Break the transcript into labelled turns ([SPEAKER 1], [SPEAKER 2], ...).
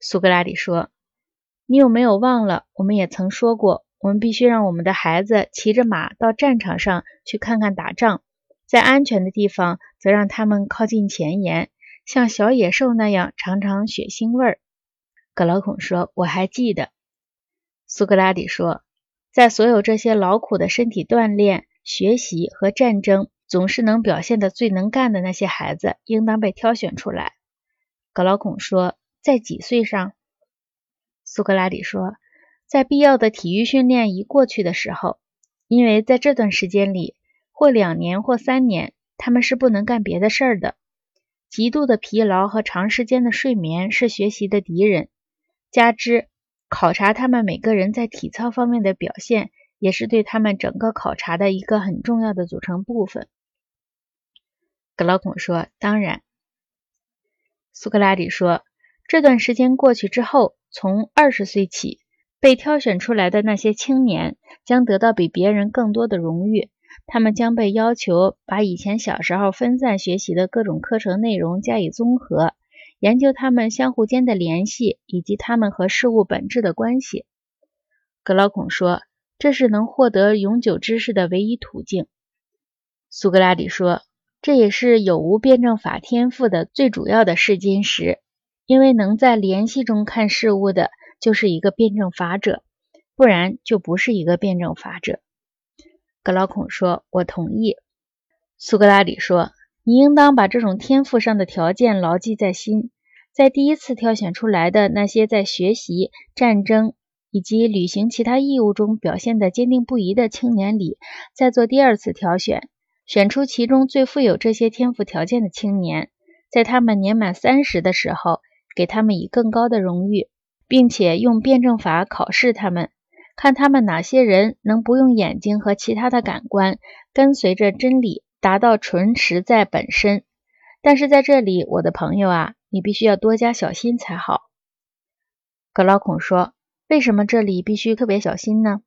[SPEAKER 1] 苏格拉底说：“你有没有忘了，我们也曾说过，我们必须让我们的孩子骑着马到战场上去看看打仗，在安全的地方则让他们靠近前沿，像小野兽那样尝尝血腥味儿。”格劳孔说：“我还记得。”苏格拉底说：“在所有这些劳苦的身体锻炼、学习和战争，总是能表现的最能干的那些孩子，应当被挑选出来。”格劳孔说：“在几岁上？”苏格拉底说：“在必要的体育训练一过去的时候，因为在这段时间里，或两年或三年，他们是不能干别的事儿的。极度的疲劳和长时间的睡眠是学习的敌人。”加之考察他们每个人在体操方面的表现，也是对他们整个考察的一个很重要的组成部分。格劳孔说：“当然。”苏格拉底说：“这段时间过去之后，从二十岁起，被挑选出来的那些青年将得到比别人更多的荣誉。他们将被要求把以前小时候分散学习的各种课程内容加以综合。”研究他们相互间的联系，以及他们和事物本质的关系。格劳孔说：“这是能获得永久知识的唯一途径。”苏格拉底说：“这也是有无辩证法天赋的最主要的试金石，因为能在联系中看事物的，就是一个辩证法者，不然就不是一个辩证法者。”格劳孔说：“我同意。”苏格拉底说。你应当把这种天赋上的条件牢记在心，在第一次挑选出来的那些在学习、战争以及履行其他义务中表现得坚定不移的青年里，再做第二次挑选，选出其中最富有这些天赋条件的青年，在他们年满三十的时候，给他们以更高的荣誉，并且用辩证法考试他们，看他们哪些人能不用眼睛和其他的感官，跟随着真理。达到纯实在本身，但是在这里，我的朋友啊，你必须要多加小心才好。格劳孔说：“为什么这里必须特别小心呢？”